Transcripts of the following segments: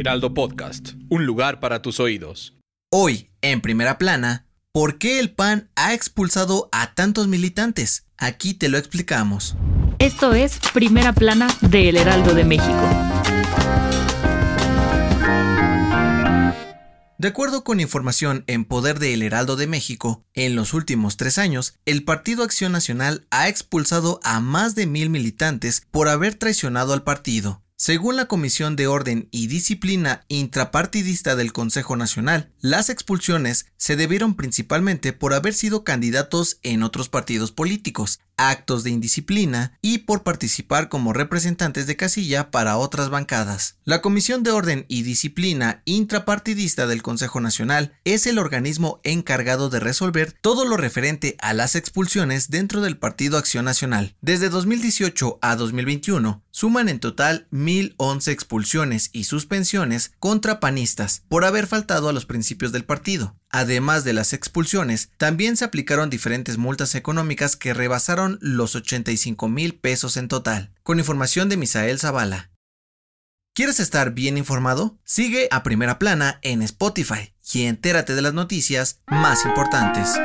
Heraldo Podcast, un lugar para tus oídos. Hoy, en primera plana, ¿por qué el PAN ha expulsado a tantos militantes? Aquí te lo explicamos. Esto es Primera Plana de El Heraldo de México. De acuerdo con información en poder de El Heraldo de México, en los últimos tres años, el Partido Acción Nacional ha expulsado a más de mil militantes por haber traicionado al partido. Según la Comisión de Orden y Disciplina Intrapartidista del Consejo Nacional, las expulsiones se debieron principalmente por haber sido candidatos en otros partidos políticos, actos de indisciplina y por participar como representantes de casilla para otras bancadas. La Comisión de Orden y Disciplina Intrapartidista del Consejo Nacional es el organismo encargado de resolver todo lo referente a las expulsiones dentro del Partido Acción Nacional. Desde 2018 a 2021, suman en total 1.011 expulsiones y suspensiones contra panistas por haber faltado a los principios del partido. Además de las expulsiones, también se aplicaron diferentes multas económicas que rebasaron los 85 mil pesos en total, con información de Misael Zavala. ¿Quieres estar bien informado? Sigue a Primera Plana en Spotify y entérate de las noticias más importantes.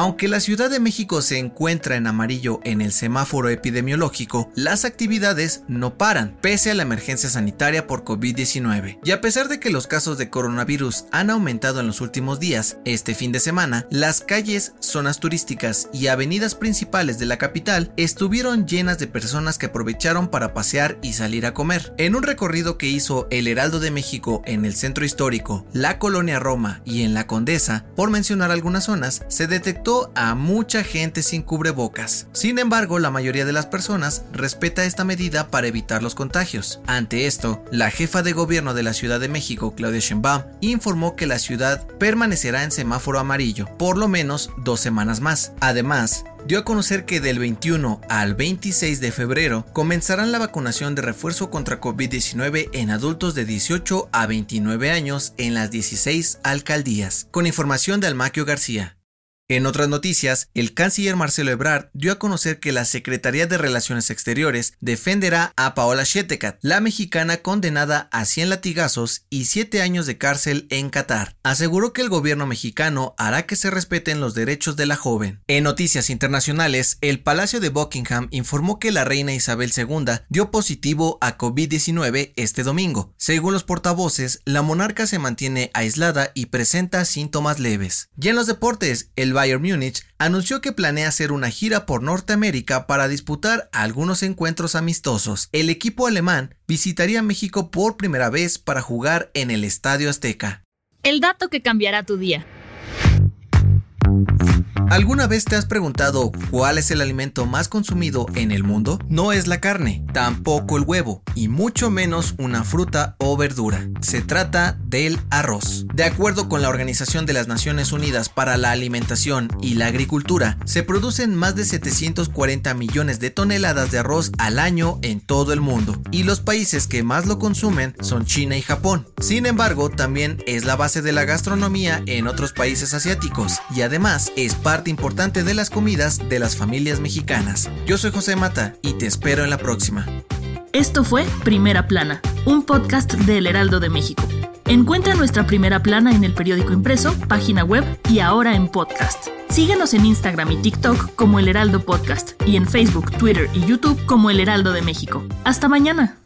Aunque la Ciudad de México se encuentra en amarillo en el semáforo epidemiológico, las actividades no paran, pese a la emergencia sanitaria por COVID-19. Y a pesar de que los casos de coronavirus han aumentado en los últimos días, este fin de semana, las calles, zonas turísticas y avenidas principales de la capital estuvieron llenas de personas que aprovecharon para pasear y salir a comer. En un recorrido que hizo el Heraldo de México en el centro histórico, la colonia Roma y en la Condesa, por mencionar algunas zonas, se detectó a mucha gente sin cubrebocas. Sin embargo, la mayoría de las personas respeta esta medida para evitar los contagios. Ante esto, la jefa de gobierno de la Ciudad de México, Claudia Sheinbaum, informó que la ciudad permanecerá en semáforo amarillo por lo menos dos semanas más. Además, dio a conocer que del 21 al 26 de febrero comenzarán la vacunación de refuerzo contra COVID-19 en adultos de 18 a 29 años en las 16 alcaldías. Con información de Almaquio García. En otras noticias, el canciller Marcelo Ebrard dio a conocer que la Secretaría de Relaciones Exteriores defenderá a Paola Shetekat, la mexicana condenada a 100 latigazos y 7 años de cárcel en Qatar. Aseguró que el gobierno mexicano hará que se respeten los derechos de la joven. En noticias internacionales, el Palacio de Buckingham informó que la reina Isabel II dio positivo a COVID-19 este domingo. Según los portavoces, la monarca se mantiene aislada y presenta síntomas leves. Y en los deportes, el Bayern Múnich anunció que planea hacer una gira por Norteamérica para disputar algunos encuentros amistosos. El equipo alemán visitaría México por primera vez para jugar en el Estadio Azteca. El dato que cambiará tu día. ¿Alguna vez te has preguntado cuál es el alimento más consumido en el mundo? No es la carne, tampoco el huevo, y mucho menos una fruta o verdura. Se trata del arroz. De acuerdo con la Organización de las Naciones Unidas para la Alimentación y la Agricultura, se producen más de 740 millones de toneladas de arroz al año en todo el mundo, y los países que más lo consumen son China y Japón. Sin embargo, también es la base de la gastronomía en otros países asiáticos, y además es importante de las comidas de las familias mexicanas. Yo soy José Mata y te espero en la próxima. Esto fue Primera Plana, un podcast del Heraldo de México. Encuentra nuestra primera plana en el periódico impreso, página web y ahora en podcast. Síguenos en Instagram y TikTok como El Heraldo Podcast y en Facebook, Twitter y YouTube como El Heraldo de México. Hasta mañana.